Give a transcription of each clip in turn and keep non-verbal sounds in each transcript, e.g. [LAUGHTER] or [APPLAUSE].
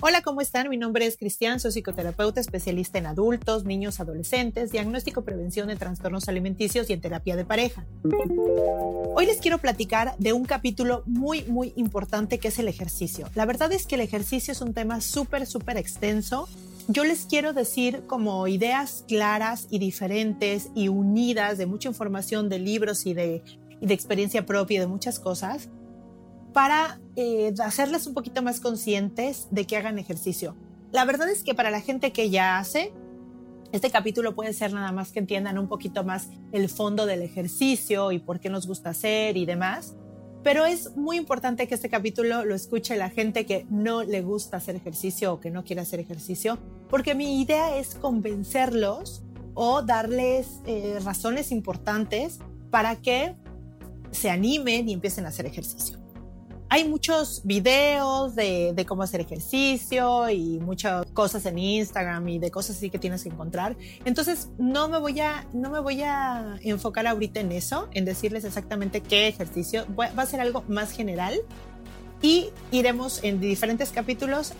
Hola, ¿cómo están? Mi nombre es Cristian, soy psicoterapeuta especialista en adultos, niños, adolescentes, diagnóstico, prevención de trastornos alimenticios y en terapia de pareja. Hoy les quiero platicar de un capítulo muy, muy importante que es el ejercicio. La verdad es que el ejercicio es un tema súper, súper extenso. Yo les quiero decir como ideas claras y diferentes y unidas de mucha información de libros y de, y de experiencia propia y de muchas cosas para eh, hacerles un poquito más conscientes de que hagan ejercicio. La verdad es que para la gente que ya hace, este capítulo puede ser nada más que entiendan un poquito más el fondo del ejercicio y por qué nos gusta hacer y demás. Pero es muy importante que este capítulo lo escuche la gente que no le gusta hacer ejercicio o que no quiere hacer ejercicio, porque mi idea es convencerlos o darles eh, razones importantes para que se animen y empiecen a hacer ejercicio hay muchos videos de, cómo hacer ejercicio y muchas cosas en Instagram y de cosas así que tienes que encontrar. Entonces no me voy a, no me voy a enfocar ahorita en eso, en decirles exactamente qué ejercicio. Va a ser algo más general y iremos en diferentes capítulos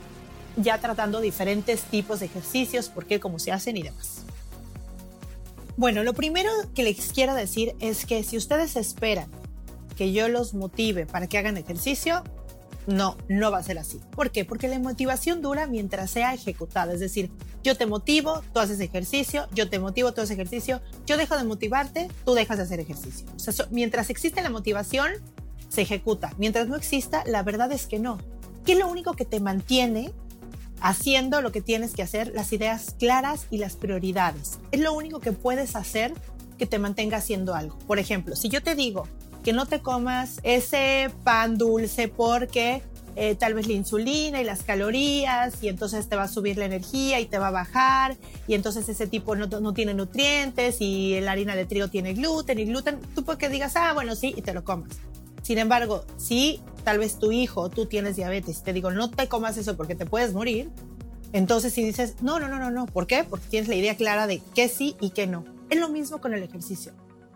ya tratando diferentes tipos de ejercicios, por qué, cómo se hacen y demás. Bueno, lo primero que les quiero decir es que si ustedes esperan que yo los motive para que hagan ejercicio, no, no va a ser así. ¿Por qué? Porque la motivación dura mientras sea ejecutada. Es decir, yo te motivo, tú haces ejercicio, yo te motivo, tú haces ejercicio, yo dejo de motivarte, tú dejas de hacer ejercicio. O sea, mientras existe la motivación, se ejecuta. Mientras no exista, la verdad es que no. ¿Qué es lo único que te mantiene haciendo lo que tienes que hacer? Las ideas claras y las prioridades. Es lo único que puedes hacer que te mantenga haciendo algo. Por ejemplo, si yo te digo, que no te comas ese pan dulce porque eh, tal vez la insulina y las calorías y entonces te va a subir la energía y te va a bajar y entonces ese tipo no, no tiene nutrientes y la harina de trigo tiene gluten y gluten, tú porque digas, ah, bueno, sí, y te lo comas. Sin embargo, si tal vez tu hijo tú tienes diabetes te digo, no te comas eso porque te puedes morir, entonces si dices, no, no, no, no, no, ¿por qué? Porque tienes la idea clara de qué sí y qué no. Es lo mismo con el ejercicio.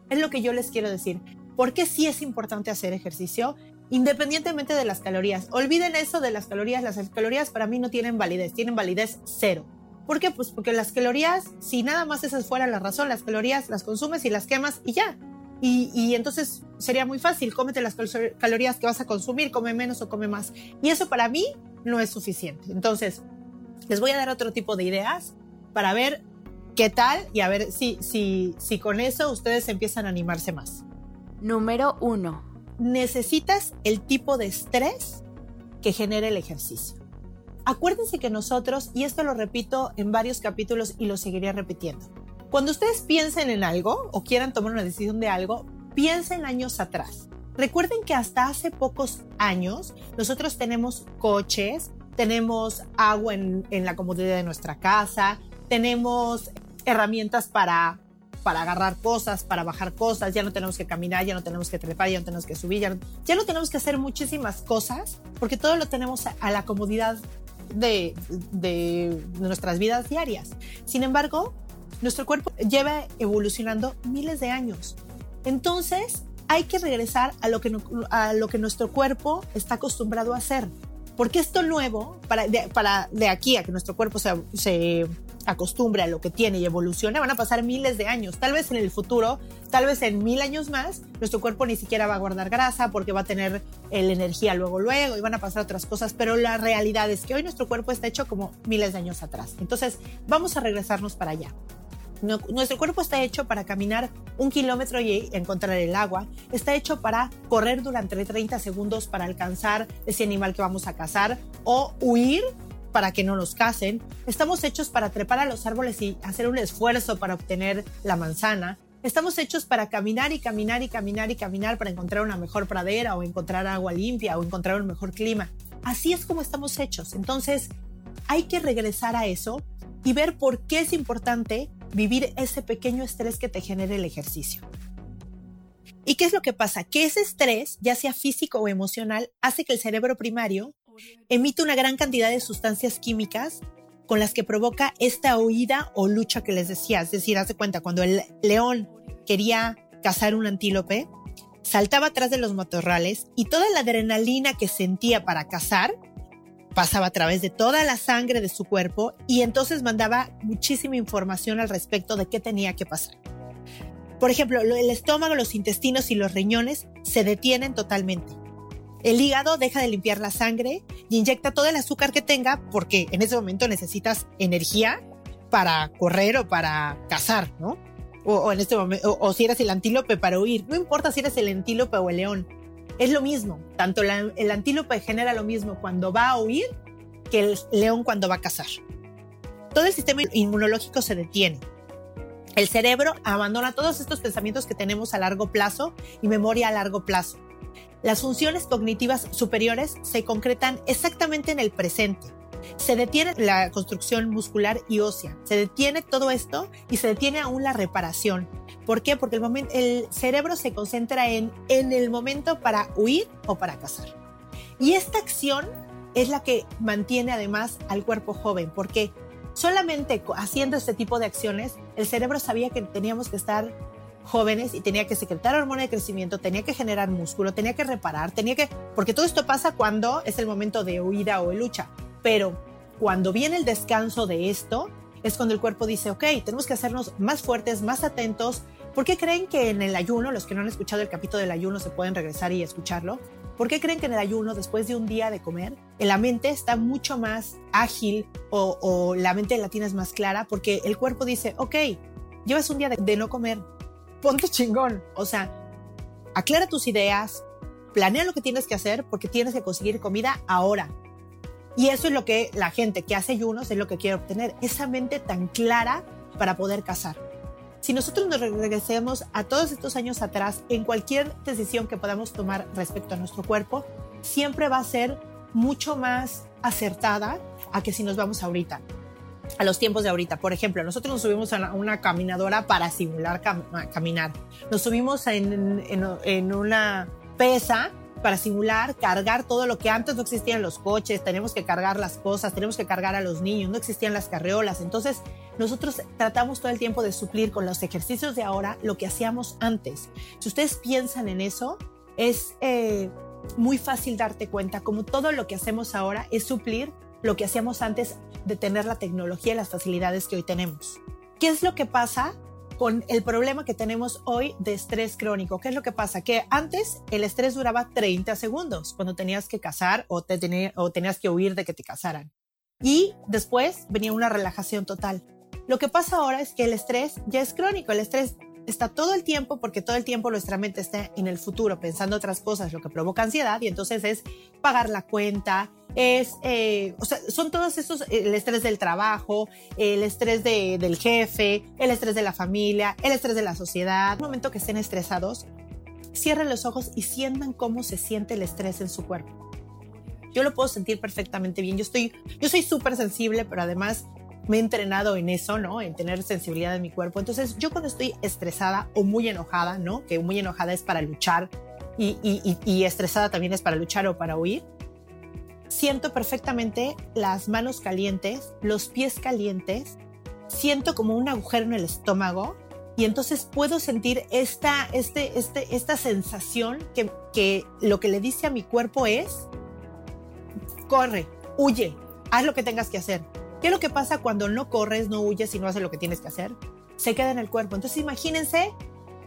Es lo que yo les quiero decir. ¿Por qué sí es importante hacer ejercicio? Independientemente de las calorías. Olviden eso de las calorías. Las calorías para mí no tienen validez, tienen validez cero. ¿Por qué? Pues porque las calorías, si nada más esa fuera la razón, las calorías las consumes y las quemas y ya. Y, entonces sería muy fácil, cómete las calorías que vas a consumir, come menos o come más. Y eso para mí no es suficiente. Entonces, les voy a dar otro tipo de ideas para ver qué tal y a ver si, si, si con eso ustedes empiezan a animarse más. Número uno. Necesitas el tipo de estrés que genera el ejercicio. Acuérdense que nosotros, y esto lo repito en varios capítulos y lo seguiría repitiendo, cuando ustedes piensen en algo o quieran tomar una decisión de algo, piensen años atrás. Recuerden que hasta hace pocos años nosotros tenemos coches, tenemos agua en la comodidad de nuestra casa, tenemos herramientas para para agarrar cosas, para bajar cosas, ya no tenemos que caminar, ya no tenemos que trepar, ya no tenemos que subir, ya no, tenemos que hacer muchísimas cosas, porque todo lo tenemos a, la comodidad de, de, nuestras vidas diarias. Sin embargo, nuestro cuerpo lleva evolucionando miles de años. Entonces, hay que regresar a lo que, a lo que nuestro cuerpo está acostumbrado a hacer. Porque esto nuevo, para de, aquí a que nuestro cuerpo se, se acostumbre a lo que tiene y evolucione, van a pasar miles de años. Tal vez en el futuro, tal vez en mil años más, nuestro cuerpo ni siquiera va a guardar grasa porque va a tener la energía luego, luego y van a pasar otras cosas. Pero la realidad es que hoy nuestro cuerpo está hecho como miles de años atrás. Entonces, vamos a regresarnos para allá. Nuestro cuerpo está hecho para caminar un kilómetro y encontrar el agua. Está hecho para correr durante 30 segundos para alcanzar ese animal que vamos a cazar o huir para que no nos casen. Estamos hechos para trepar a los árboles y hacer un esfuerzo para obtener la manzana. Estamos hechos para caminar y caminar y caminar y caminar para encontrar una mejor pradera o encontrar agua limpia o encontrar un mejor clima. Así es como estamos hechos. Entonces, hay que regresar a eso y ver por qué es importante vivir ese pequeño estrés que te genera el ejercicio. ¿Y qué es lo que pasa? Que ese estrés, ya sea físico o emocional, hace que el cerebro primario emite una gran cantidad de sustancias químicas con las que provoca esta huida o lucha que les decía. Es decir, hace cuenta, cuando el león quería cazar un antílope, saltaba atrás de los matorrales y toda la adrenalina que sentía para cazar pasaba a través de toda la sangre de su cuerpo y entonces mandaba muchísima información al respecto de qué tenía que pasar. Por ejemplo, el estómago, los intestinos y los riñones se detienen totalmente. El hígado deja de limpiar la sangre y inyecta todo el azúcar que tenga porque en ese momento necesitas energía para correr o para cazar, ¿no? O, en este momento, o si eres el antílope para huir. No importa si eres el antílope o el león es lo mismo, tanto el antílope genera lo mismo cuando va a huir que el león cuando va a cazar. Todo el sistema inmunológico se detiene. El cerebro abandona todos estos pensamientos que tenemos a largo plazo y memoria a largo plazo. Las funciones cognitivas superiores se concretan exactamente en el presente. Se detiene la construcción muscular y ósea, se detiene todo esto y se detiene aún la reparación. ¿Por qué? Porque el, el cerebro se concentra en, en el momento para huir o para cazar. Y esta acción es la que mantiene además al cuerpo joven, porque solamente haciendo este tipo de acciones, el cerebro sabía que teníamos que estar jóvenes y tenía que secretar hormona de crecimiento, tenía que generar músculo, tenía que reparar, tenía que, porque todo esto pasa cuando es el momento de huida o de lucha, pero cuando viene el descanso de esto, es cuando el cuerpo dice, ok, tenemos que hacernos más fuertes, más atentos. ¿Por qué creen que en el ayuno, los que no han escuchado el capítulo del ayuno se pueden regresar y escucharlo? ¿Por qué creen que en el ayuno, después de un día de comer, la mente está mucho más ágil o, la mente latina es más clara? Porque el cuerpo dice, ok, llevas un día de, de no comer, ponte chingón. O sea, aclara tus ideas, planea lo que tienes que hacer porque tienes que conseguir comida ahora. Y eso es lo que la gente que hace ayunos es lo que quiere obtener, esa mente tan clara para poder cazar. Si nosotros nos regresemos a todos estos años atrás, en cualquier decisión que podamos tomar respecto a nuestro cuerpo, siempre va a ser mucho más acertada a que si nos vamos ahorita, a los tiempos de ahorita. Por ejemplo, nosotros nos subimos a una, caminadora para simular caminar. Nos subimos en, en una pesa para simular, cargar todo lo que antes no existían los coches, tenemos que cargar las cosas, tenemos que cargar a los niños, no existían las carreolas. Entonces, nosotros tratamos todo el tiempo de suplir con los ejercicios de ahora lo que hacíamos antes. Si ustedes piensan en eso, es eh, muy fácil darte cuenta como todo lo que hacemos ahora es suplir lo que hacíamos antes de tener la tecnología y las facilidades que hoy tenemos. ¿Qué es lo que pasa con el problema que tenemos hoy de estrés crónico. ¿Qué es lo que pasa? Que antes el estrés duraba 30 segundos cuando tenías que cazar o, te o tenías que huir de que te cazaran. Y después venía una relajación total. Lo que pasa ahora es que el estrés ya es crónico. El estrés está todo el tiempo porque todo el tiempo nuestra mente está en el futuro pensando otras cosas, lo que provoca ansiedad y entonces es pagar la cuenta, es, eh, o sea, son todos esos, el estrés del trabajo, el estrés de, del jefe, el estrés de la familia, el estrés de la sociedad. Un momento que estén estresados, cierren los ojos y sientan cómo se siente el estrés en su cuerpo. Yo lo puedo sentir perfectamente bien. Yo estoy, yo soy súper sensible, pero además me he entrenado en eso, ¿no? En tener sensibilidad en mi cuerpo. Entonces, yo cuando estoy estresada o muy enojada, ¿no? Que muy enojada es para luchar y, y, y estresada también es para luchar o para huir siento perfectamente las manos calientes, los pies calientes, siento como un agujero en el estómago y entonces puedo sentir esta, este, este, esta sensación que, que lo que le dice a mi cuerpo es, corre, huye, haz lo que tengas que hacer. ¿Qué es lo que pasa cuando no corres, no huyes y no haces lo que tienes que hacer? Se queda en el cuerpo. Entonces imagínense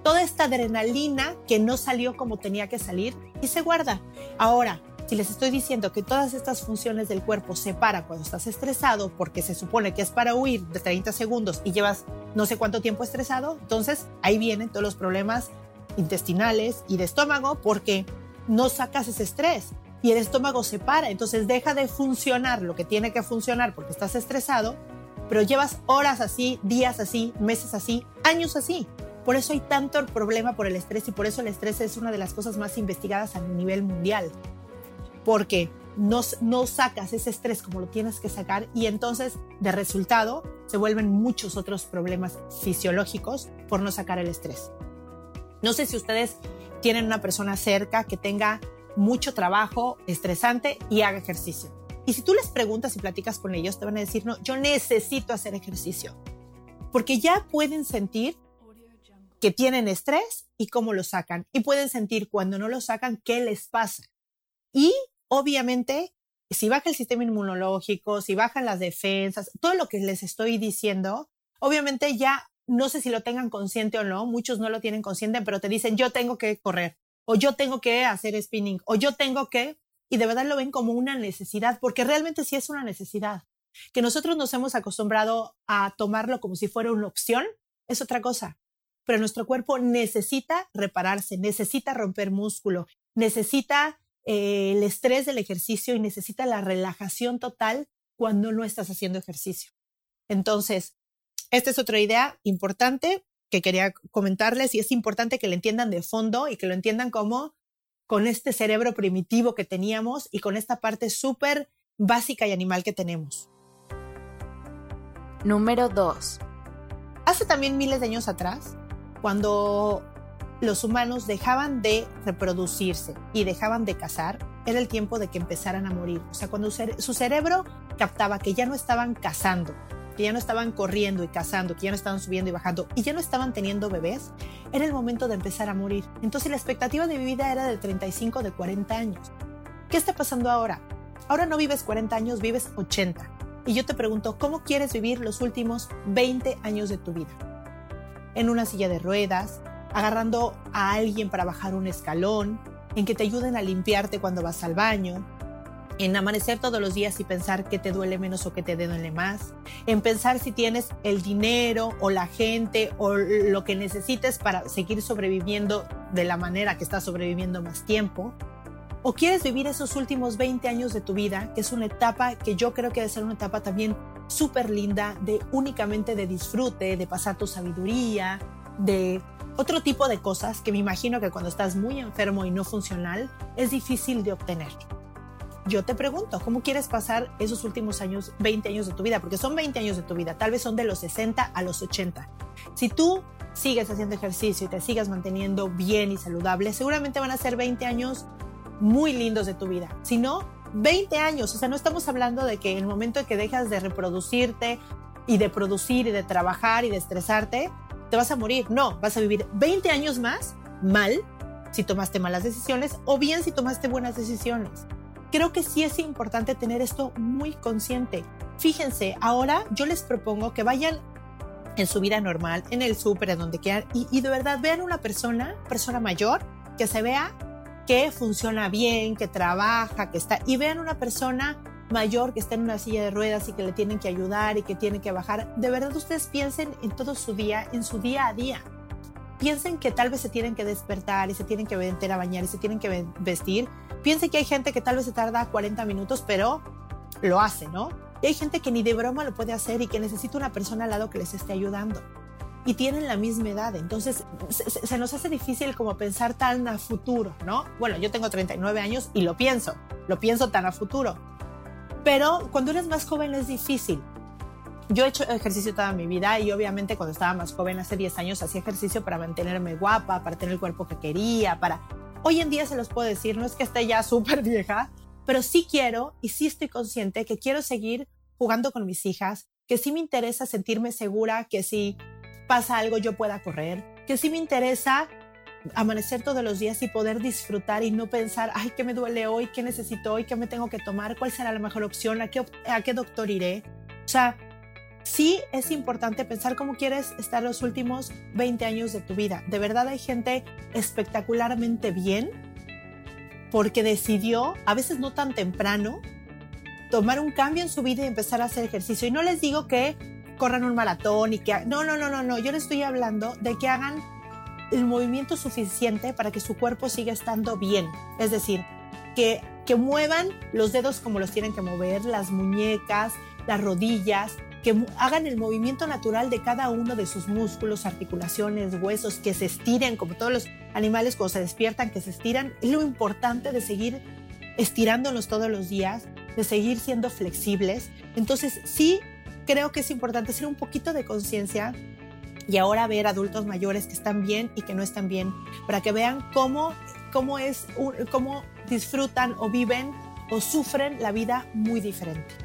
toda esta adrenalina que no salió como tenía que salir y se guarda. Ahora, Si les estoy diciendo que todas estas funciones del cuerpo se paran cuando estás estresado, porque se supone que es para huir de 30 segundos y llevas no sé cuánto tiempo estresado, entonces ahí vienen todos los problemas intestinales y de estómago porque no sacas ese estrés y el estómago se para, entonces deja de funcionar lo que tiene que funcionar porque estás estresado, pero llevas horas así, días así, meses así, años así. Por eso hay tanto problema por el estrés y por eso el estrés es una de las cosas más investigadas a nivel mundial. Porque no, no sacas ese estrés como lo tienes que sacar y entonces de resultado se vuelven muchos otros problemas fisiológicos por no sacar el estrés. No sé si ustedes tienen una persona cerca que tenga mucho trabajo estresante y haga ejercicio. Y si tú les preguntas y platicas con ellos, te van a decir, no, yo necesito hacer ejercicio. Porque ya pueden sentir que tienen estrés y cómo lo sacan. Y pueden sentir cuando no lo sacan qué les pasa. Y obviamente, si baja el sistema inmunológico, si bajan las defensas, todo lo que les estoy diciendo, obviamente ya no sé si lo tengan consciente o no, muchos no lo tienen consciente, pero te dicen yo tengo que correr o yo tengo que hacer spinning o yo tengo que, y de verdad lo ven como una necesidad, porque realmente sí es una necesidad. Que nosotros nos hemos acostumbrado a tomarlo como si fuera una opción, es otra cosa. Pero nuestro cuerpo necesita repararse, necesita romper músculo, necesita eh, el estrés del ejercicio y necesita la relajación total cuando no estás haciendo ejercicio. Entonces, esta es otra idea importante que quería comentarles y es importante que lo entiendan de fondo y que lo entiendan como con este cerebro primitivo que teníamos y con esta parte súper básica y animal que tenemos. Número 2. Hace también miles de años atrás, cuando los humanos dejaban de reproducirse y dejaban de cazar, era el tiempo de que empezaran a morir. O sea, cuando su cerebro captaba que ya no estaban cazando, que ya no estaban corriendo y cazando, que ya no estaban subiendo y bajando y ya no estaban teniendo bebés, era el momento de empezar a morir. Entonces la expectativa de vida era de 35, de 40 años. ¿Qué está pasando ahora? Ahora no vives 40 años, vives 80. Y yo te pregunto, ¿cómo quieres vivir los últimos 20 años de tu vida? En una silla de ruedas, agarrando a alguien para bajar un escalón, en que te ayuden a limpiarte cuando vas al baño, en amanecer todos los días y pensar que te duele menos o que te duele más, en pensar si tienes el dinero o la gente o lo que necesites para seguir sobreviviendo de la manera que estás sobreviviendo más tiempo, o quieres vivir esos últimos 20 años de tu vida, que es una etapa que yo creo que debe ser una etapa también súper linda, de únicamente de disfrute, de pasar tu sabiduría, de otro tipo de cosas que me imagino que cuando estás muy enfermo y no funcional es difícil de obtener yo te pregunto, ¿cómo quieres pasar esos últimos años, 20 años de tu vida? Porque son 20 años de tu vida, tal vez son de los 60 a los 80. Si tú sigues haciendo ejercicio y te sigas manteniendo bien y saludable, seguramente van a ser 20 años muy lindos de tu vida. Si no, 20 años, o sea, no estamos hablando de que el momento en que dejas de reproducirte y de producir y de trabajar y de estresarte, te vas a morir. No, vas a vivir 20 años más mal si tomaste malas decisiones o bien si tomaste buenas decisiones creo que sí es importante tener esto muy consciente. Fíjense, ahora yo les propongo que vayan en su vida normal, en el súper, en donde quieran, y, de verdad vean una persona, persona mayor, que se vea que funciona bien, que trabaja, que está, y vean una persona mayor que está en una silla de ruedas y que le tienen que ayudar y que tiene que bajar. De verdad ustedes piensen en todo su día, en su día a día. Piensen que tal vez se tienen que despertar y se tienen que meter a bañar y se tienen que vestir Piense que hay gente que tal vez se tarda 40 minutos, pero lo hace, ¿no? Y hay gente que ni de broma lo puede hacer y que necesita una persona al lado que les esté ayudando. Y tienen la misma edad, entonces se, nos hace difícil como pensar tan a futuro, ¿no? Bueno, yo tengo 39 años y lo pienso, lo pienso tan a futuro. Pero cuando eres más joven es difícil. Yo he hecho ejercicio toda mi vida y obviamente cuando estaba más joven, hace 10 años, hacía ejercicio para mantenerme guapa, para tener el cuerpo que quería, para Hoy en día se los puedo decir, no es que esté ya [LAUGHS] súper vieja, pero sí quiero y sí estoy consciente que quiero seguir jugando con mis hijas, que sí me interesa sentirme segura, que si pasa algo yo pueda correr, que sí me interesa amanecer todos los días y poder disfrutar y no pensar, ay, ¿qué me duele hoy? ¿Qué necesito hoy? ¿Qué me tengo que tomar? ¿Cuál será la mejor opción? ¿A qué, a qué doctor iré? O sea, sí es importante pensar cómo quieres estar los últimos 20 años de tu vida. De verdad hay gente espectacularmente bien porque decidió, a veces no tan temprano, tomar un cambio en su vida y empezar a hacer ejercicio. Y no les digo que corran un maratón y que... No, no, no, no, no. Yo les estoy hablando de que hagan el movimiento suficiente para que su cuerpo siga estando bien. Es decir, que, que muevan los dedos como los tienen que mover, las muñecas, las rodillas, que hagan el movimiento natural de cada uno de sus músculos, articulaciones, huesos, que se estiren, como todos los animales cuando se despiertan, que se estiran. Es lo importante de seguir estirándonos todos los días, de seguir siendo flexibles. Entonces, sí creo que es importante hacer un poquito de conciencia y ahora ver adultos mayores que están bien y que no están bien, para que vean cómo, cómo, es, cómo disfrutan o viven o sufren la vida muy diferente.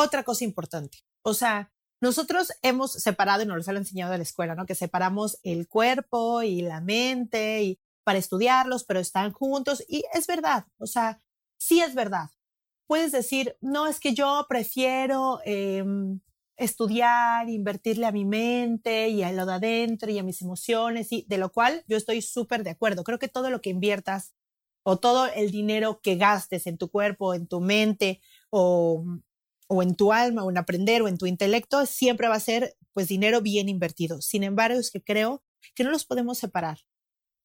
Otra cosa importante, o sea, nosotros hemos separado, y nos lo han enseñado en la escuela, ¿no? Que separamos el cuerpo y la mente y para estudiarlos, pero están juntos y es verdad, o sea, sí es verdad. Puedes decir, no, es que yo prefiero em, estudiar, invertirle a mi mente y a lo de adentro y a mis emociones, y de lo cual yo estoy súper de acuerdo. Creo que todo lo que inviertas o todo el dinero que gastes en tu cuerpo, en tu mente o o en tu alma o en aprender o en tu intelecto, siempre va a ser pues dinero bien invertido. Sin embargo, es que creo que no los podemos separar.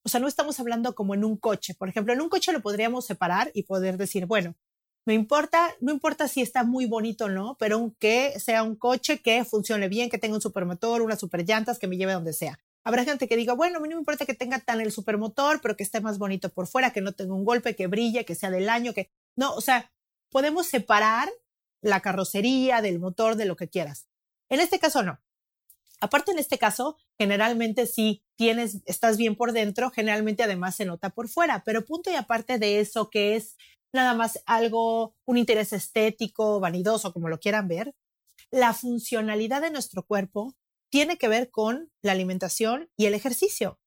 O sea, no estamos hablando como en un coche. Por ejemplo, en un coche lo podríamos separar y poder decir, bueno, me importa, no importa si está muy bonito o no, pero que sea un coche que funcione bien, que tenga un supermotor, unas superllantas, que me lleve donde sea. Habrá gente que diga, bueno, a mí no me importa que tenga tan el supermotor, pero que esté más bonito por fuera, que no tenga un golpe, que brille, que sea del año, que no, o sea, podemos separar la carrocería, del motor, de lo que quieras. En este caso no. Aparte en este caso, generalmente si tienes, estás bien por dentro, generalmente además se nota por fuera, pero punto y aparte de eso que es nada más algo, un interés estético, vanidoso, como lo quieran ver, la funcionalidad de nuestro cuerpo tiene que ver con la alimentación y el ejercicio.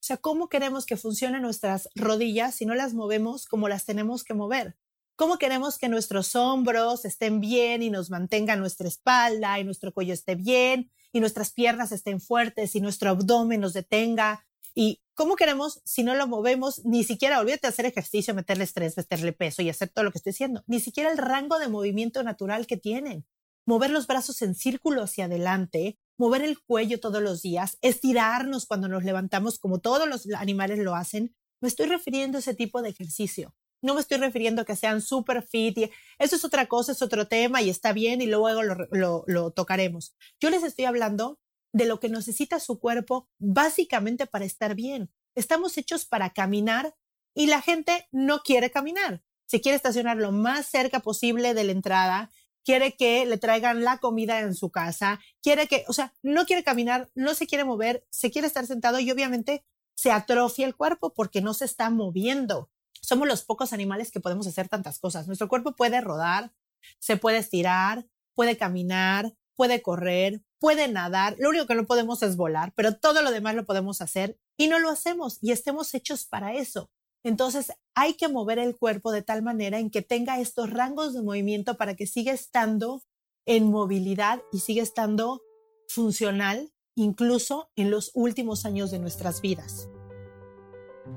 O sea, ¿cómo queremos que funcionen nuestras rodillas si no las movemos como las tenemos que mover? Cómo queremos que nuestros hombros estén bien y nos mantenga nuestra espalda y nuestro cuello esté bien y nuestras piernas estén fuertes y nuestro abdomen nos detenga. Y cómo queremos, si no lo movemos, ni siquiera olvídate de hacer ejercicio, meterle estrés, meterle peso y hacer todo lo que estoy diciendo, ni siquiera el rango de movimiento natural que tienen. Mover los brazos en círculo hacia adelante, mover el cuello todos los días, estirarnos cuando nos levantamos como todos los animales lo hacen. Me estoy refiriendo a ese tipo de ejercicio. No me estoy refiriendo a que sean super fit. Eso es otra cosa, es otro tema y está bien y luego lo, lo tocaremos. Yo les estoy hablando de lo que necesita su cuerpo básicamente para estar bien. Estamos hechos para caminar y la gente no quiere caminar. Se quiere estacionar lo más cerca posible de la entrada, quiere que le traigan la comida en su casa, quiere que, o sea, no quiere caminar, no se quiere mover, se quiere estar sentado y obviamente se atrofia el cuerpo porque no se está moviendo somos los pocos animales que podemos hacer tantas cosas. Nuestro cuerpo puede rodar, se puede estirar, puede caminar, puede correr, puede nadar. Lo único que no podemos es volar, pero todo lo demás lo podemos hacer y no lo hacemos y estemos hechos para eso. Entonces hay que mover el cuerpo de tal manera en que tenga estos rangos de movimiento para que siga estando en movilidad y siga estando funcional incluso en los últimos años de nuestras vidas.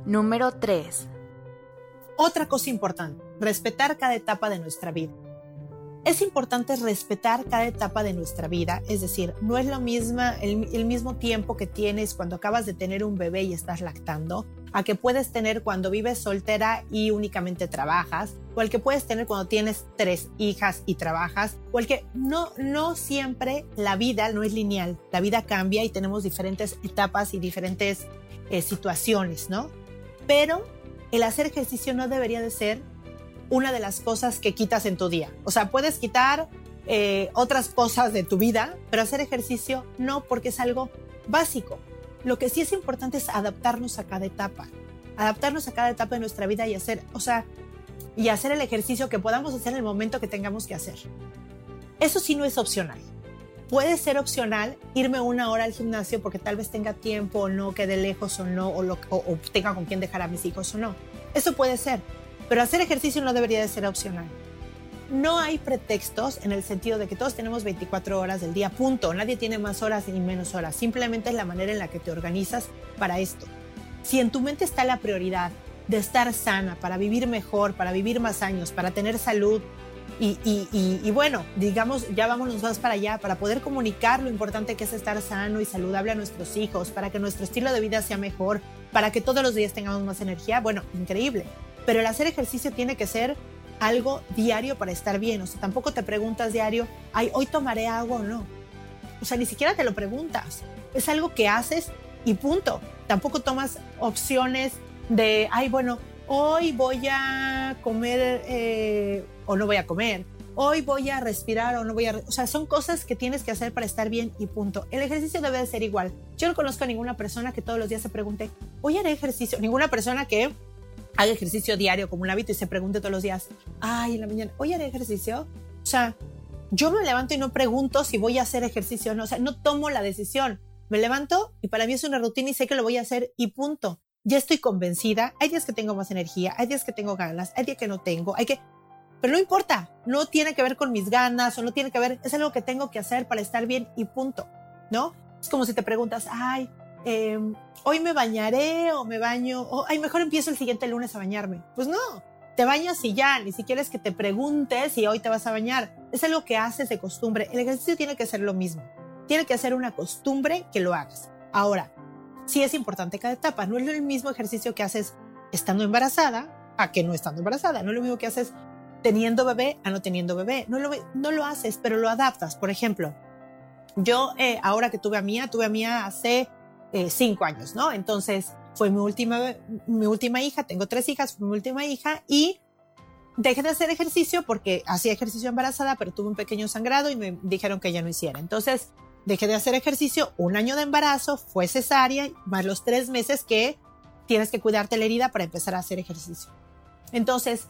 Número 3. Otra cosa importante, respetar cada etapa de nuestra vida. Es importante respetar cada etapa de nuestra vida, es decir, no es lo mismo el, mismo tiempo que tienes cuando acabas de tener un bebé y estás lactando, a que puedes tener cuando vives soltera y únicamente trabajas, o el que puedes tener cuando tienes tres hijas y trabajas, o el que no, no siempre la vida no es lineal, la vida cambia y tenemos diferentes etapas y diferentes eh, situaciones, ¿no? Pero el hacer ejercicio no debería de ser una de las cosas que quitas en tu día. O sea, puedes quitar eh, otras cosas de tu vida, pero hacer ejercicio no, porque es algo básico. Lo que sí es importante es adaptarnos a cada etapa, adaptarnos a cada etapa de nuestra vida y hacer, o sea, y hacer el ejercicio que podamos hacer en el momento que tengamos que hacer. Eso sí no es opcional. Puede ser opcional irme una hora al gimnasio porque tal vez tenga tiempo o no, quede lejos o no, o, o, tenga con quién dejar a mis hijos o no. Eso puede ser, pero hacer ejercicio no debería de ser opcional. no hay pretextos en el sentido de que todos tenemos 24 horas del día, punto. Nadie tiene más horas ni menos horas. Simplemente es la manera en la que te organizas para esto. Si en tu mente está la prioridad de estar sana, para vivir mejor, para vivir más años, para tener salud, y, y, bueno, digamos, ya vámonos más para allá, para poder comunicar lo importante que es estar sano y saludable a nuestros hijos, para que nuestro estilo de vida sea mejor, para que todos los días tengamos más energía, bueno, increíble. Pero el hacer ejercicio tiene que ser algo diario para estar bien. O sea, tampoco te preguntas diario, ay, hoy tomaré agua o no. O sea, ni siquiera te lo preguntas. Es algo que haces y punto. Tampoco tomas opciones de, ay, bueno, hoy voy a comer eh, o no voy a comer. Hoy voy a respirar o no voy a... O sea, son cosas que tienes que hacer para estar bien y punto. El ejercicio debe de ser igual. Yo no conozco a ninguna persona que todos los días se pregunte, hoy haré ejercicio. Ninguna persona que haga ejercicio diario como un hábito y se pregunte todos los días, ay, en la mañana, hoy haré ejercicio. O sea, yo me levanto y no pregunto si voy a hacer ejercicio o no. O sea, no tomo la decisión. Me levanto y para mí es una rutina y sé que lo voy a hacer y punto. Ya estoy convencida. Hay días que tengo más energía, hay días que tengo ganas, hay días que no tengo, hay que... Pero no importa, no tiene que ver con mis ganas o no tiene que ver, es algo que tengo que hacer para estar bien y punto, ¿no? Es como si te preguntas, ay, Em, hoy me bañaré o me baño, o ay, mejor empiezo el siguiente lunes a bañarme. Pues no, te bañas y ya, ni siquiera es que te preguntes si hoy te vas a bañar. Es algo que haces de costumbre. El ejercicio tiene que ser lo mismo. Tiene que ser una costumbre que lo hagas. Ahora, sí es importante cada etapa. No es el mismo ejercicio que haces estando embarazada a que no estando embarazada. No es lo mismo que haces teniendo bebé a no teniendo bebé. No lo, no lo haces, pero lo adaptas. Por ejemplo, yo eh, ahora que tuve a Mía, tuve a Mía hace eh, cinco años, ¿no? Entonces fue mi última, mi última hija, tengo tres hijas, fue mi última hija y dejé de hacer ejercicio porque hacía ejercicio embarazada, pero tuve un pequeño sangrado y me dijeron que ya no hiciera. Entonces dejé de hacer ejercicio, un año de embarazo, fue cesárea, más los tres meses que tienes que cuidarte la herida para empezar a hacer ejercicio. Entonces,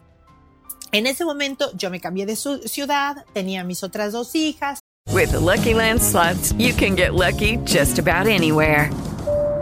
en ese momento yo me cambié de ciudad, tenía mis otras dos hijas. With Lucky Land slots, you can get lucky just about anywhere.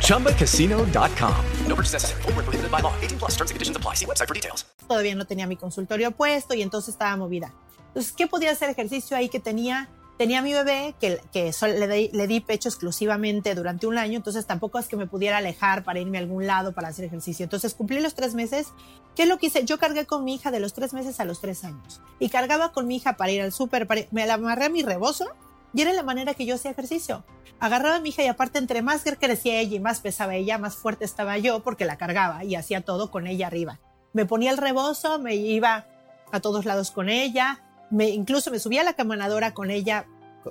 ChumbaCasino.com. No purchase necessary. Full prohibited by law. 18 plus terms and conditions apply. See website for details. Todavía no tenía mi consultorio puesto y entonces estaba movida. Entonces, ¿qué podía hacer ejercicio ahí que tenía? tenía mi bebé que, que le, le, di pecho exclusivamente durante un año, entonces tampoco es que me pudiera alejar para irme a algún lado para hacer ejercicio. Entonces cumplí los tres meses. ¿Qué es lo que hice? Yo cargué con mi hija de los tres meses a los tres años y cargaba con mi hija para ir al súper, me la amarré a mi rebozo y era la manera que yo hacía ejercicio. Agarraba a mi hija y aparte entre más crecía ella y más pesaba ella, más fuerte estaba yo porque la cargaba y hacía todo con ella arriba. Me ponía el rebozo, me iba a todos lados con ella, me, incluso me subía a la caminadora con ella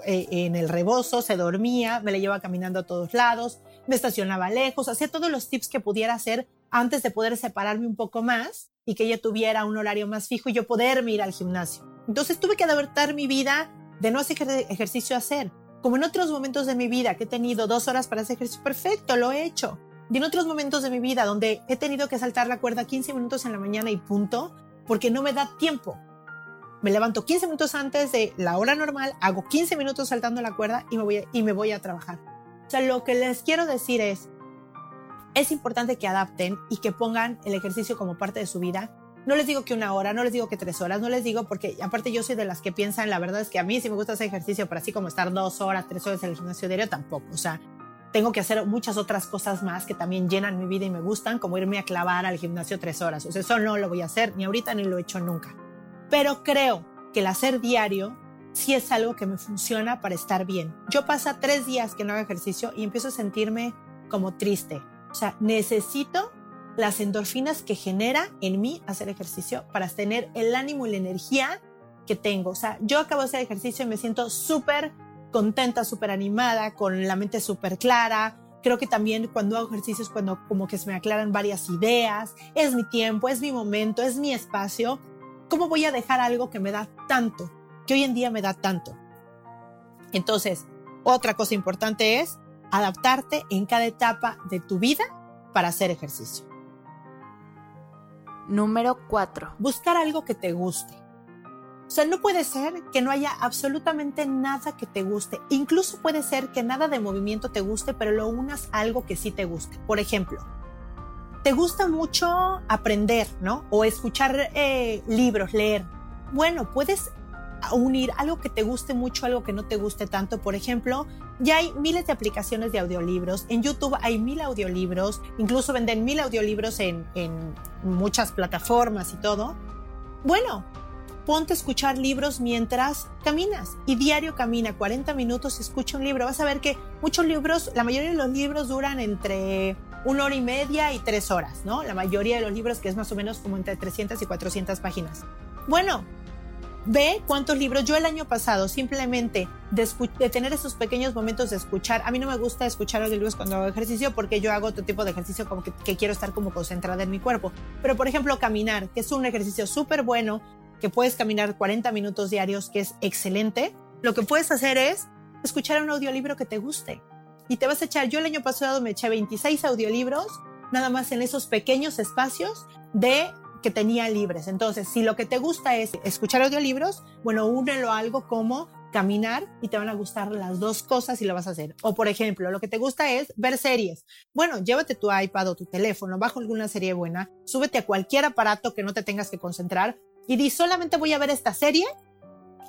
eh, en el rebozo, se dormía, me la llevaba caminando a todos lados, me estacionaba lejos, hacía todos los tips que pudiera hacer antes de poder separarme un poco más y que ella tuviera un horario más fijo y yo poderme ir al gimnasio. Entonces tuve que adaptar mi vida de no hacer ejercicio hacer. Como en otros momentos de mi vida que he tenido dos horas para hacer ejercicio, perfecto, lo he hecho. Y en otros momentos de mi vida donde he tenido que saltar la cuerda 15 minutos en la mañana y punto, porque no me da tiempo me levanto 15 minutos antes de la hora normal, hago 15 minutos saltando la cuerda y me voy a, y me voy a trabajar. O sea, lo que les quiero decir es, es importante que adapten y que pongan el ejercicio como parte de su vida. No les digo que una hora, no les digo que tres horas, no les digo porque aparte yo soy de las que piensan, la verdad es que a mí sí me gusta hacer ejercicio, pero así como estar dos horas, tres horas en el gimnasio diario tampoco. O sea, tengo que hacer muchas otras cosas más que también llenan mi vida y me gustan, como irme a clavar al gimnasio tres horas. O sea, eso no lo voy a hacer ni ahorita ni lo he hecho nunca. Pero creo que el hacer diario sí es algo que me funciona para estar bien. Yo paso tres días que no hago ejercicio y empiezo a sentirme como triste, O sea, necesito las endorfinas que genera en mí hacer ejercicio para tener el ánimo y la energía que tengo. O sea, yo acabo de hacer ejercicio y me siento súper contenta, súper animada, con la mente súper clara. Creo que también cuando hago ejercicios, cuando como que se me aclaran varias ideas, es mi tiempo, es mi momento, es mi espacio. ¿Cómo voy a dejar algo que me da tanto, que hoy en día me da tanto? Entonces, otra cosa importante es adaptarte en cada etapa de tu vida para hacer ejercicio. Número 4. Buscar algo que te guste. O sea, no puede ser que no haya absolutamente nada que te guste. Incluso puede ser que nada de movimiento te guste, pero lo unas a algo que sí te guste. Por ejemplo, te gusta mucho aprender, ¿no? O escuchar eh, libros, leer. Bueno, puedes unir algo que te guste mucho, algo que no te guste tanto. Por ejemplo, ya hay miles de aplicaciones de audiolibros. En YouTube hay mil audiolibros. Incluso venden mil audiolibros en, en muchas plataformas y todo. Bueno, ponte a escuchar libros mientras caminas y diario camina 40 minutos y escucha un libro. Vas a ver que muchos libros, la mayoría de los libros duran entre una hora y media y tres horas, ¿no? La mayoría de los libros que es más o menos como entre 300 y 400 páginas. Bueno, ve cuántos libros. Yo el año pasado simplemente de, tener esos pequeños momentos de escuchar. A mí no me gusta escuchar los libros cuando hago ejercicio porque yo hago otro tipo de ejercicio como que, que quiero estar como concentrada en mi cuerpo. Pero por ejemplo caminar, que es un ejercicio súper bueno, que puedes caminar 40 minutos diarios, que es excelente. Lo que puedes hacer es escuchar un audiolibro que te guste. Y te vas a echar, yo el año pasado me eché 26 audiolibros, nada más en esos pequeños espacios de que tenía libres. Entonces, si lo que te gusta es escuchar audiolibros, bueno, únelo a algo como caminar y te van a gustar las dos cosas y lo vas a hacer. O por ejemplo, lo que te gusta es ver series. Bueno, llévate tu iPad o tu teléfono, bajo alguna serie buena, súbete a cualquier aparato que no te tengas que concentrar y di solamente voy a ver esta serie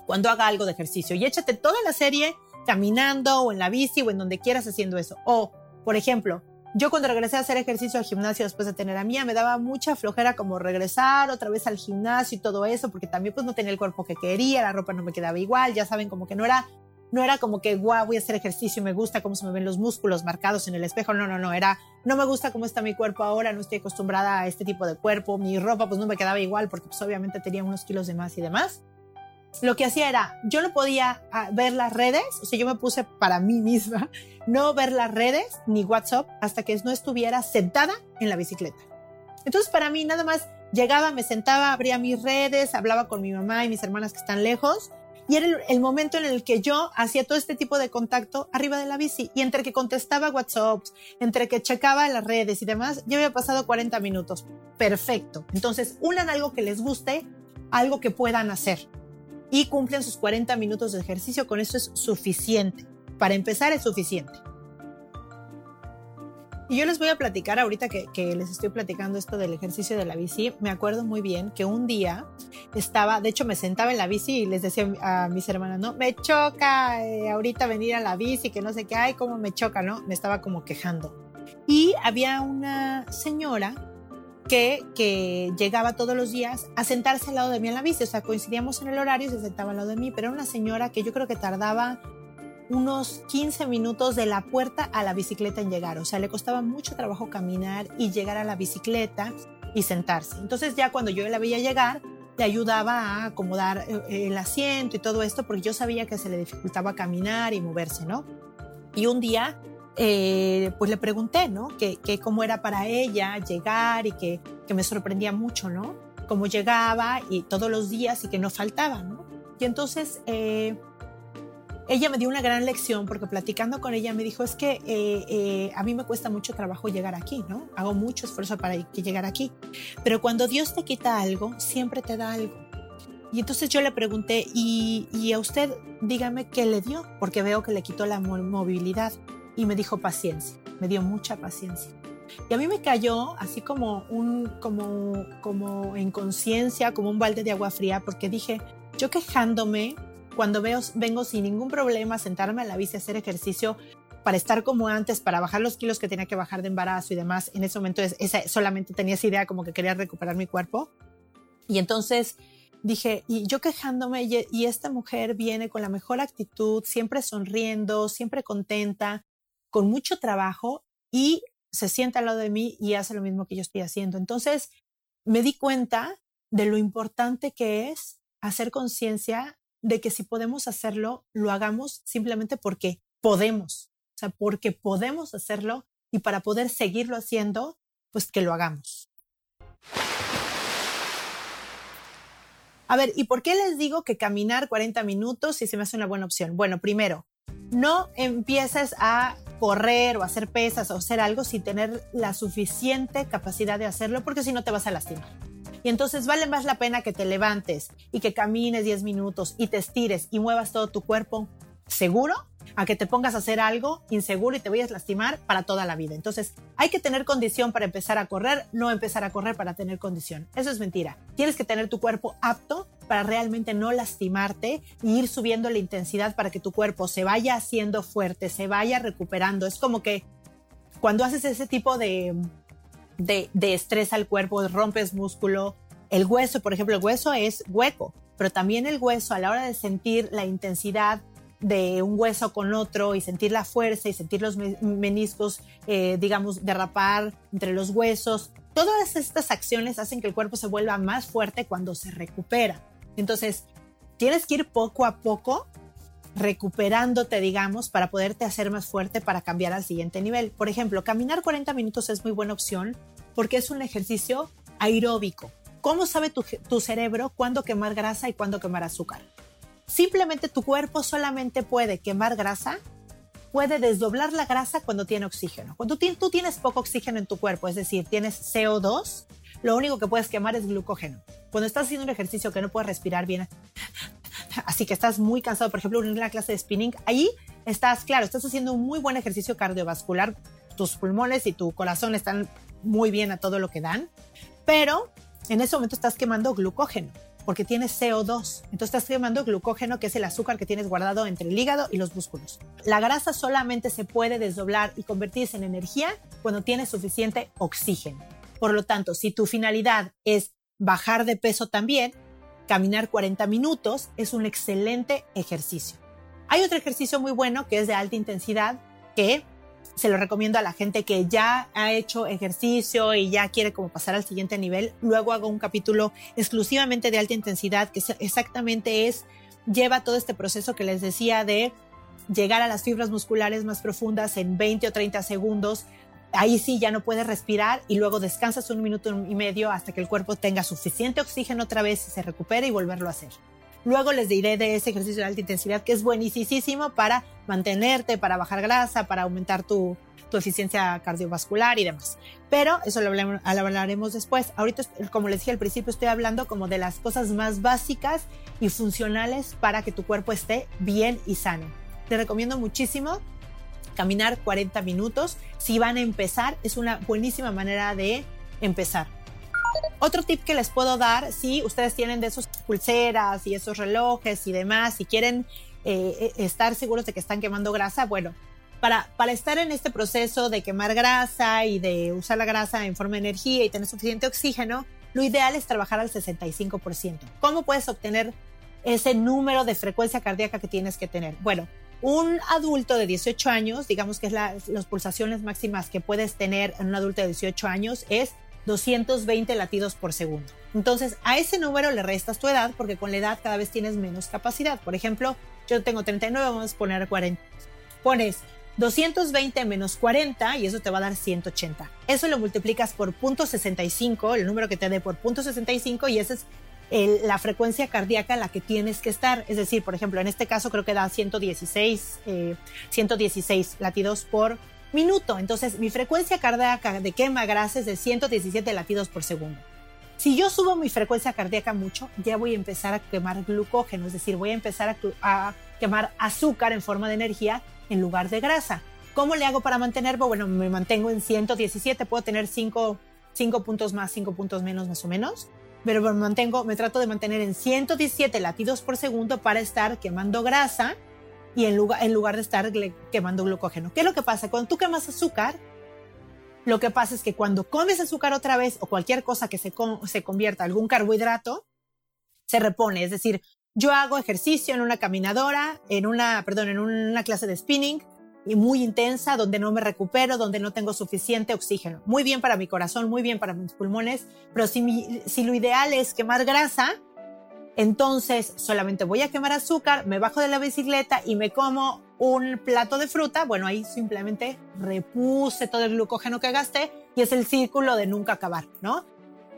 cuando haga algo de ejercicio y échate toda la serie caminando o en la bici o en donde quieras haciendo eso. O, por ejemplo, yo cuando regresé a hacer ejercicio al gimnasio después de tener a Mía, me daba mucha flojera como regresar otra vez al gimnasio y todo eso, porque también pues no tenía el cuerpo que quería, la ropa no me quedaba igual, ya saben, como que no era, no era como que, guau, voy a hacer ejercicio me gusta cómo se me ven los músculos marcados en el espejo, no, no, no, era, no me gusta cómo está mi cuerpo ahora, no estoy acostumbrada a este tipo de cuerpo, mi ropa pues no me quedaba igual porque pues obviamente tenía unos kilos de más y demás lo que hacía era, yo no podía ah, ver las redes, o sea, yo me puse para mí misma [LAUGHS] no ver las redes ni WhatsApp hasta que no estuviera sentada en la bicicleta. Entonces, para mí, nada más llegaba, me sentaba, abría mis redes, hablaba con mi mamá y mis hermanas que están lejos, y era el, momento en el que yo hacía todo este tipo de contacto arriba de la bici. Y entre que contestaba WhatsApp, entre que checaba las redes y demás, ya había pasado 40 minutos. Perfecto. Entonces, unan algo que les guste, algo que puedan hacer y cumplen sus 40 minutos de ejercicio. Con eso es suficiente. Para empezar es suficiente. Y yo les voy a platicar ahorita que, les estoy platicando esto del ejercicio de la bici. Me acuerdo muy bien que un día estaba, de hecho me sentaba en la bici y les decía a mis hermanas, no, me choca eh, ahorita venir a la bici, que no sé qué, hay, cómo me choca, ¿no? Me estaba como quejando. Y había una señora que, llegaba todos los días a sentarse al lado de mí en la bici. O sea, coincidíamos en el horario y se sentaba al lado de mí, pero era una señora que yo creo que tardaba unos 15 minutos de la puerta a la bicicleta en llegar. O sea, le costaba mucho trabajo caminar y llegar a la bicicleta y sentarse. Entonces ya cuando yo la veía llegar, le ayudaba a acomodar eh, el asiento y todo esto porque yo sabía que se le dificultaba caminar y moverse, ¿no? Y un día eh, pues le pregunté, ¿no? Que, cómo era para ella llegar y que, que, me sorprendía mucho, ¿no? Cómo llegaba y todos los días y que no faltaba, ¿no? Y entonces eh, ella me dio una gran lección porque platicando con ella me dijo, es que eh, a mí me cuesta mucho trabajo llegar aquí, ¿no? Hago mucho esfuerzo para llegar aquí, pero cuando Dios te quita algo, siempre te da algo. Y entonces yo le pregunté, ¿y, y a usted dígame qué le dio? Porque veo que le quitó la movilidad y me dijo paciencia, me dio mucha paciencia. Y a mí me cayó así como un como como en conciencia, como un balde de agua fría porque dije, yo quejándome cuando veo, vengo sin ningún problema a sentarme a la bici a hacer ejercicio para estar como antes, para bajar los kilos que tenía que bajar de embarazo y demás. En ese momento esa, solamente tenía esa idea como que quería recuperar mi cuerpo. Y entonces dije, y yo quejándome, y, esta mujer viene con la mejor actitud, siempre sonriendo, siempre contenta, con mucho trabajo y se sienta al lado de mí y hace lo mismo que yo estoy haciendo. Entonces, me di cuenta de lo importante que es hacer conciencia de que si podemos hacerlo, lo hagamos simplemente porque podemos, o sea, porque podemos hacerlo y para poder seguirlo haciendo, pues que lo hagamos. A ver, ¿y por qué les digo que caminar 40 minutos si se me hace una buena opción? Bueno, primero, no empieces a correr o hacer pesas o hacer algo sin tener la suficiente capacidad de hacerlo, porque si no te vas a lastimar. Y entonces vale más la pena que te levantes y que camines 10 minutos y te estires y muevas todo tu cuerpo seguro a que te pongas a hacer algo inseguro y te vayas a lastimar para toda la vida. Entonces, hay que tener condición para empezar a correr, no empezar a correr para tener condición. Eso es mentira. Tienes que tener tu cuerpo apto para realmente no lastimarte y ir subiendo la intensidad para que tu cuerpo se vaya haciendo fuerte, se vaya recuperando. Es como que cuando haces ese tipo de, de, de estrés al cuerpo, rompes músculo, el hueso, por ejemplo, el hueso es hueco, pero también el hueso a la hora de sentir la intensidad de un hueso con otro y sentir la fuerza y sentir los meniscos, eh, digamos, derrapar entre los huesos. Todas estas acciones hacen que el cuerpo se vuelva más fuerte cuando se recupera. Entonces, tienes que ir poco a poco recuperándote, digamos, para poderte hacer más fuerte para cambiar al siguiente nivel. Por ejemplo, caminar 40 minutos es muy buena opción porque es un ejercicio aeróbico. ¿Cómo sabe tu, tu cerebro cuándo quemar grasa y cuándo quemar azúcar? Simplemente tu cuerpo solamente puede quemar grasa, puede desdoblar la grasa cuando tiene oxígeno. Cuando tú tienes poco oxígeno en tu cuerpo, es decir, tienes CO2, lo único que puedes quemar es glucógeno. Cuando estás haciendo un ejercicio que no puedes respirar bien, [LAUGHS] así que estás muy cansado, por ejemplo, en una clase de spinning, ahí estás, claro, estás haciendo un muy buen ejercicio cardiovascular, tus pulmones y tu corazón están muy bien a todo lo que dan, pero en ese momento estás quemando glucógeno porque tienes CO2. Entonces estás quemando glucógeno, que es el azúcar que tienes guardado entre el hígado y los músculos. La grasa solamente se puede desdoblar y convertirse en energía cuando tienes suficiente oxígeno. Por lo tanto, si tu finalidad es bajar de peso también, caminar 40 minutos es un excelente ejercicio. Hay otro ejercicio muy bueno que es de alta intensidad que se lo recomiendo a la gente que ya ha hecho ejercicio y ya quiere como pasar al siguiente nivel. Luego hago un capítulo exclusivamente de alta intensidad que exactamente es, lleva todo este proceso que les decía de llegar a las fibras musculares más profundas en 20 o 30 segundos. Ahí sí ya no puedes respirar y luego descansas un minuto y medio hasta que el cuerpo tenga suficiente oxígeno otra vez, se recupere y volverlo a hacer. Luego les diré de ese ejercicio de alta intensidad que es buenísimo para mantenerte, para bajar grasa, para aumentar tu, tu eficiencia cardiovascular y demás. Pero eso lo hablaremos después. Ahorita, como les dije al principio, estoy hablando como de las cosas más básicas y funcionales para que tu cuerpo esté bien y sano. Te recomiendo muchísimo caminar 40 minutos. Si van a empezar, es una buenísima manera de empezar. Otro tip que les puedo dar, si ustedes tienen de esos pulseras y esos relojes y demás, si quieren eh, e, estar seguros de que están quemando grasa, bueno, para, para estar en este proceso de quemar grasa y de usar la grasa en forma de energía y tener suficiente oxígeno, lo ideal es trabajar al 65%. ¿Cómo puedes obtener ese número de frecuencia cardíaca que tienes que tener? Bueno, un adulto de 18 años, digamos que es las pulsaciones máximas que puedes tener en un adulto de 18 años, es 220 latidos por segundo. Entonces, a ese número le restas tu edad porque con la edad cada vez tienes menos capacidad. Por ejemplo, yo tengo 39, vamos a poner 40. Pones 220 menos 40 y eso te va a dar 180. Eso lo multiplicas por .65, el número que te dé por .65 y esa es la frecuencia cardíaca en la que tienes que estar. Es decir, por ejemplo, en este caso creo que da 116, 116 eh, latidos por minuto. Entonces, mi frecuencia cardíaca de quema grasa es de 117 latidos por segundo. Si yo subo mi frecuencia cardíaca mucho, ya voy a empezar a quemar glucógeno, es decir, voy a empezar a, quemar azúcar en forma de energía en lugar de grasa. ¿Cómo le hago para mantenerlo? Bueno, me mantengo en 117, puedo tener 5 puntos más, 5 puntos menos, más o menos, pero me mantengo, me trato de mantener en 117 latidos por segundo para estar quemando grasa y en lugar, en lugar de estar quemando glucógeno. ¿Qué es lo que pasa? Cuando tú quemas azúcar, lo que pasa es que cuando comes azúcar otra vez o cualquier cosa que se, se convierta en algún carbohidrato, se repone. Es decir, yo hago ejercicio en una caminadora, en una, perdón, en una clase de spinning, y muy intensa, donde no me recupero, donde no tengo suficiente oxígeno. Muy bien para mi corazón, muy bien para mis pulmones, pero si, si lo ideal es quemar grasa, entonces solamente voy a quemar azúcar, me bajo de la bicicleta y me como un plato de fruta, bueno, ahí simplemente repuse todo el glucógeno que gasté y es el círculo de nunca acabar, ¿no?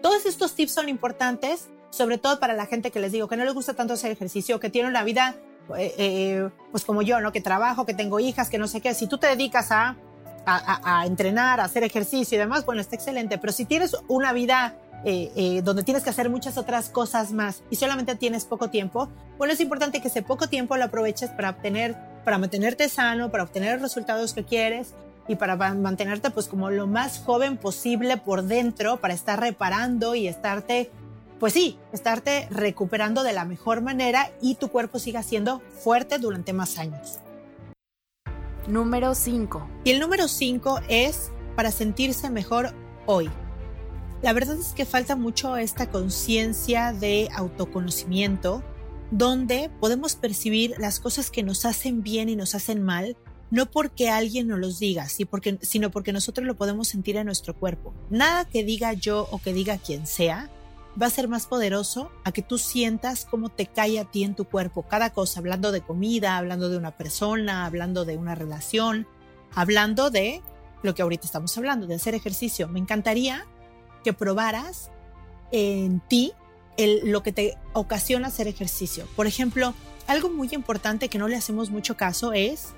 Todos estos tips son importantes, sobre todo para la gente que les digo que no les gusta tanto hacer ejercicio, que tiene una vida, eh, eh, pues como yo, ¿no? Que trabajo, que tengo hijas, que no sé qué. Si tú te dedicas a, a, a entrenar, a hacer ejercicio y demás, bueno, está excelente. Pero si tienes una vida eh, eh, donde tienes que hacer muchas otras cosas más y solamente tienes poco tiempo, bueno, es importante que ese poco tiempo lo aproveches para obtener, para mantenerte sano, para obtener los resultados que quieres y para mantenerte pues como lo más joven posible por dentro, para estar reparando y estarte, pues sí, estarte recuperando de la mejor manera y tu cuerpo siga siendo fuerte durante más años. Número 5. Y el número 5 es para sentirse mejor hoy. La verdad es que falta mucho esta conciencia de autoconocimiento donde podemos percibir las cosas que nos hacen bien y nos hacen mal, no porque alguien nos los diga, sino porque nosotros lo podemos sentir en nuestro cuerpo. Nada que diga yo o que diga quien sea va a ser más poderoso a que tú sientas cómo te cae a ti en tu cuerpo cada cosa, hablando de comida, hablando de una persona, hablando de una relación, hablando de lo que ahorita estamos hablando, de hacer ejercicio. Me encantaría que probaras en ti lo que te ocasiona hacer ejercicio. Por ejemplo, algo muy importante que no le hacemos mucho caso es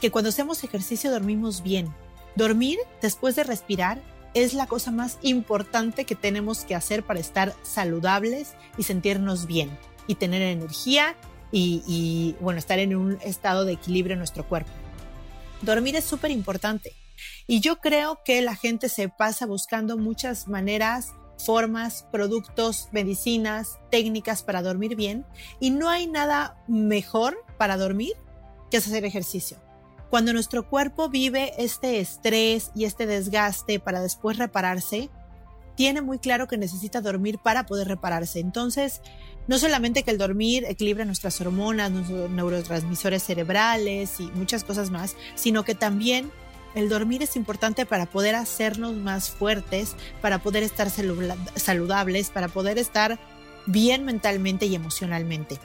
que cuando hacemos ejercicio dormimos bien. Dormir después de respirar es la cosa más importante que tenemos que hacer para estar saludables y sentirnos bien y tener energía y, y bueno, estar en un estado de equilibrio en nuestro cuerpo. Dormir es súper importante. Y yo creo que la gente se pasa buscando muchas maneras, formas, productos, medicinas, técnicas para dormir bien. Y no hay nada mejor para dormir que hacer ejercicio. Cuando nuestro cuerpo vive este estrés y este desgaste para después repararse, tiene muy claro que necesita dormir para poder repararse. Entonces, no solamente que el dormir equilibra nuestras hormonas, nuestros neurotransmisores cerebrales y muchas cosas más, sino que también el dormir es importante para poder hacernos más fuertes, para poder estar saludables, para poder estar bien mentalmente y emocionalmente.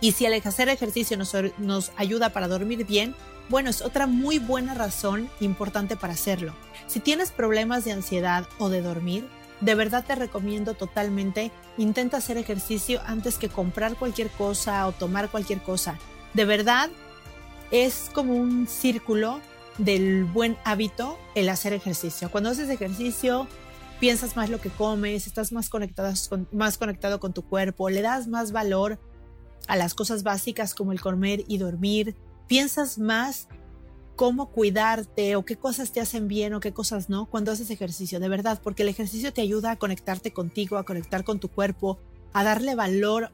Y si el hacer ejercicio nos, nos ayuda para dormir bien, bueno, es otra muy buena razón importante para hacerlo. Si tienes problemas de ansiedad o de dormir, de verdad te recomiendo totalmente intenta hacer ejercicio antes que comprar cualquier cosa o tomar cualquier cosa. De verdad es como un círculo del buen hábito el hacer ejercicio. Cuando haces ejercicio, piensas más lo que comes, estás más, más conectado con tu cuerpo, le das más valor a las cosas básicas como el comer y dormir, piensas más cómo cuidarte o qué cosas te hacen bien o qué cosas no cuando haces ejercicio, de verdad, porque el ejercicio te ayuda a conectarte contigo, a conectar con tu cuerpo, a darle valor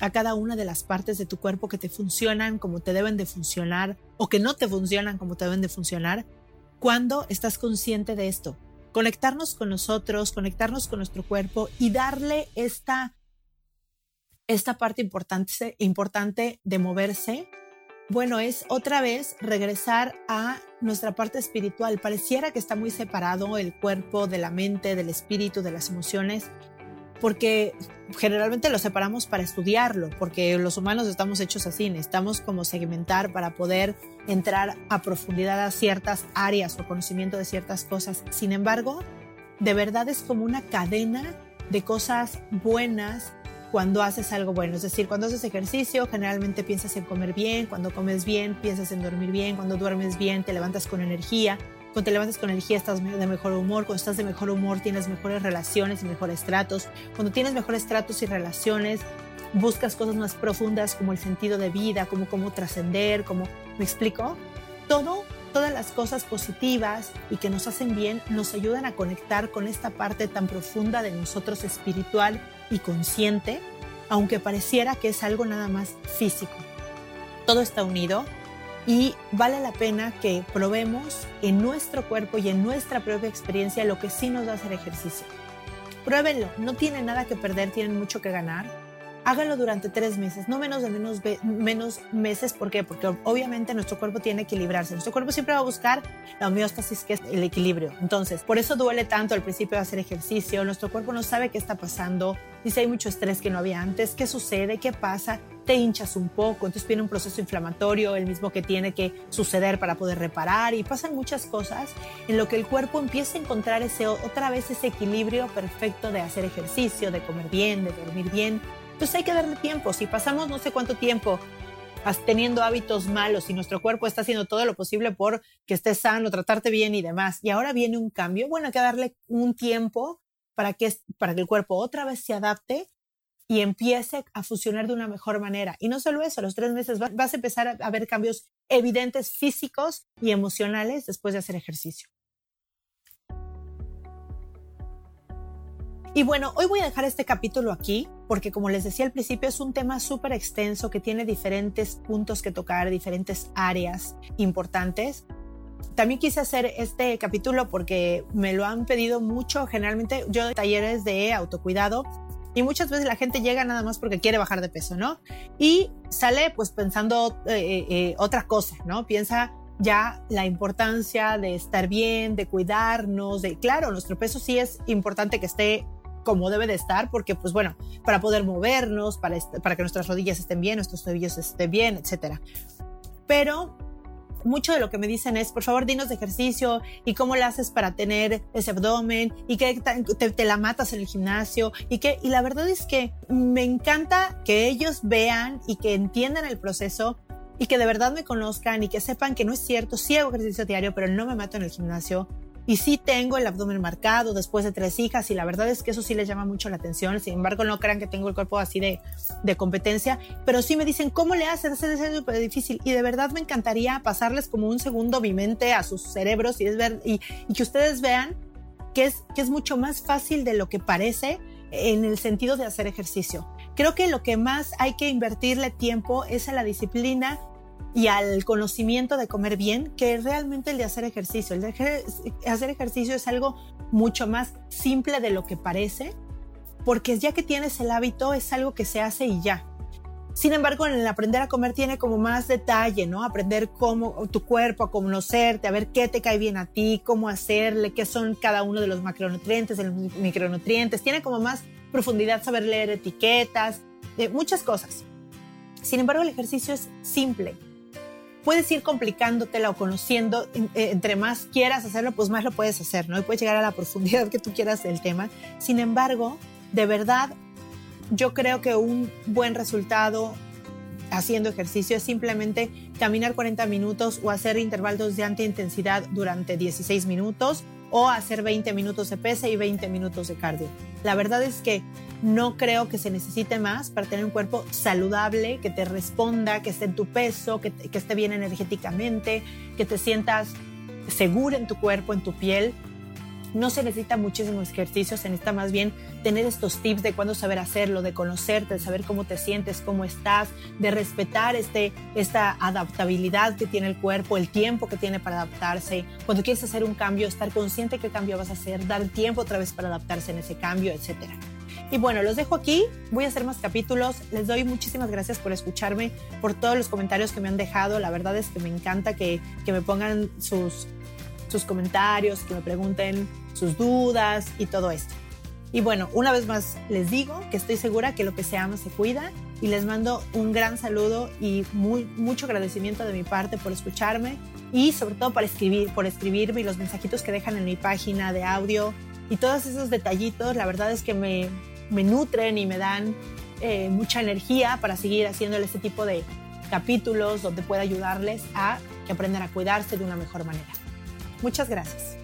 a cada una de las partes de tu cuerpo que te funcionan como te deben de funcionar o que no te funcionan como te deben de funcionar cuando estás consciente de esto. Conectarnos con nosotros, conectarnos con nuestro cuerpo y darle esta, esta parte importante, importante de moverse. Bueno, es otra vez regresar a nuestra parte espiritual. Pareciera que está muy separado el cuerpo de la mente, del espíritu, de las emociones, porque generalmente lo separamos para estudiarlo, porque los humanos estamos hechos así, necesitamos como segmentar para poder entrar a profundidad a ciertas áreas o conocimiento de ciertas cosas. Sin embargo, de verdad es como una cadena de cosas buenas cuando haces algo bueno. Es decir, cuando haces ejercicio, generalmente piensas en comer bien, cuando comes bien, piensas en dormir bien, cuando duermes bien, te levantas con energía, cuando te levantas con energía estás de mejor humor, cuando estás de mejor humor tienes mejores relaciones y mejores tratos, cuando tienes mejores tratos y relaciones buscas cosas más profundas como el sentido de vida, como cómo trascender, como, ¿me explico? Todo, todas las cosas positivas y que nos hacen bien nos ayudan a conectar con esta parte tan profunda de nosotros espiritual y consciente, aunque pareciera que es algo nada más físico. Todo está unido y vale la pena que probemos en nuestro cuerpo y en nuestra propia experiencia lo que sí nos da hacer ejercicio. Pruébenlo, no tienen nada que perder, tienen mucho que ganar. hágalo durante tres meses, no menos de menos, menos meses. ¿Por qué? Porque obviamente nuestro cuerpo tiene que equilibrarse. Nuestro cuerpo siempre va a buscar la homeostasis, que es el equilibrio. Entonces, por eso duele tanto al principio de hacer ejercicio. Nuestro cuerpo no sabe qué está pasando. Dice, hay mucho estrés que no había antes. ¿Qué sucede? ¿Qué pasa? Te hinchas un poco. Entonces viene un proceso inflamatorio, el mismo que tiene que suceder para poder reparar. Y pasan muchas cosas en lo que el cuerpo empieza a encontrar ese, otra vez ese equilibrio perfecto de hacer ejercicio, de comer bien, de dormir bien entonces hay que darle tiempo. Si pasamos no sé cuánto tiempo teniendo hábitos malos y nuestro cuerpo está haciendo todo lo posible por que estés sano, tratarte bien y demás, y ahora viene un cambio, bueno, hay que darle un tiempo para que, para que el cuerpo otra vez se adapte y empiece a funcionar de una mejor manera. Y no solo eso, a los tres meses vas a empezar a ver cambios evidentes físicos y emocionales después de hacer ejercicio. Y bueno, hoy voy a dejar este capítulo aquí porque como les decía al principio es un tema súper extenso que tiene diferentes puntos que tocar, diferentes áreas importantes. También quise hacer este capítulo porque me lo han pedido mucho. Generalmente yo doy talleres de autocuidado y muchas veces la gente llega nada más porque quiere bajar de peso, ¿no? Y sale pues pensando eh, eh, eh, otra cosa, ¿no? Piensa ya la importancia de estar bien, de cuidarnos, de, claro, nuestro peso sí es importante que esté como debe de estar, porque pues bueno, para poder movernos, para, para que nuestras rodillas estén bien, nuestros tobillos estén bien, etcétera. Pero mucho de lo que me dicen es, por favor, dinos de ejercicio y cómo lo haces para tener ese abdomen y que te, la matas en el gimnasio y que, y la verdad es que me encanta que ellos vean y que entiendan el proceso y que de verdad me conozcan y que sepan que no es cierto, sí hago ejercicio diario, pero no me mato en el gimnasio, y sí tengo el abdomen marcado después de tres hijas y la verdad es que eso sí les llama mucho la atención. Sin embargo, no crean que tengo el cuerpo así de, de competencia, pero sí me dicen, ¿cómo le haces? Es súper difícil. Y de verdad me encantaría pasarles como un segundo mi mente a sus cerebros y, ver, y que ustedes vean que es, que es mucho más fácil de lo que parece en el sentido de hacer ejercicio. Creo que lo que más hay que invertirle tiempo es a la disciplina y al conocimiento de comer bien que realmente el de hacer ejercicio. El de hacer ejercicio es algo mucho más simple de lo que parece, porque ya que tienes el hábito es algo que se hace y ya. Sin embargo, el aprender a comer tiene como más detalle, ¿no? Aprender cómo tu cuerpo, a conocerte, a ver qué te cae bien a ti, cómo hacerle, qué son cada uno de los macronutrientes, de los micronutrientes. Tiene como más profundidad saber leer etiquetas, de muchas cosas. Sin embargo, el ejercicio es simple puedes ir complicándotela o conociendo, eh, entre más quieras hacerlo, pues más lo puedes hacer, ¿no? Y puedes llegar a la [LAUGHS] profundidad que tú quieras del tema. Sin embargo, de verdad, yo creo que un buen resultado haciendo ejercicio es simplemente caminar 40 minutos o hacer intervalos de alta intensidad durante 16 minutos o hacer 20 minutos de pesa y 20 minutos de cardio. La verdad es que no creo que se necesite más para tener un cuerpo saludable, que te responda, que esté en tu peso, que, que esté bien energéticamente, que te sientas seguro en tu cuerpo, en tu piel no se necesita muchísimos ejercicios, se necesita más bien tener estos tips de cuándo saber hacerlo, de conocerte, de saber cómo te sientes, cómo estás, de respetar este, esta adaptabilidad que tiene el cuerpo, el tiempo que tiene para adaptarse. Cuando quieres hacer un cambio, estar consciente qué cambio vas a hacer, dar tiempo otra vez para adaptarse en ese cambio, etcétera. Y bueno, los dejo aquí. Voy a hacer más capítulos. Les doy muchísimas gracias por escucharme, por todos los comentarios que me han dejado. La verdad es que me encanta que, que me pongan sus, sus comentarios, que me pregunten sus dudas y todo esto. Y bueno, una vez más les digo que estoy segura que lo que se ama se cuida y les mando un gran saludo y muy, mucho agradecimiento de mi parte por escucharme y sobre todo por escribir, por escribirme y los mensajitos que dejan en mi página de audio y todos esos detallitos, la verdad es que me, me nutren y me dan eh, mucha energía para seguir haciéndole este tipo de capítulos donde pueda ayudarles a que aprendan a cuidarse de una mejor manera. Muchas gracias.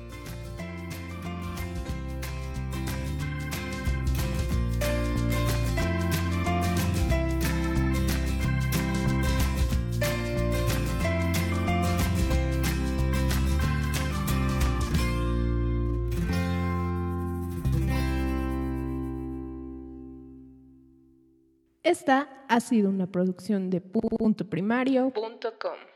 Esta ha sido una producción de puntoprimario.com.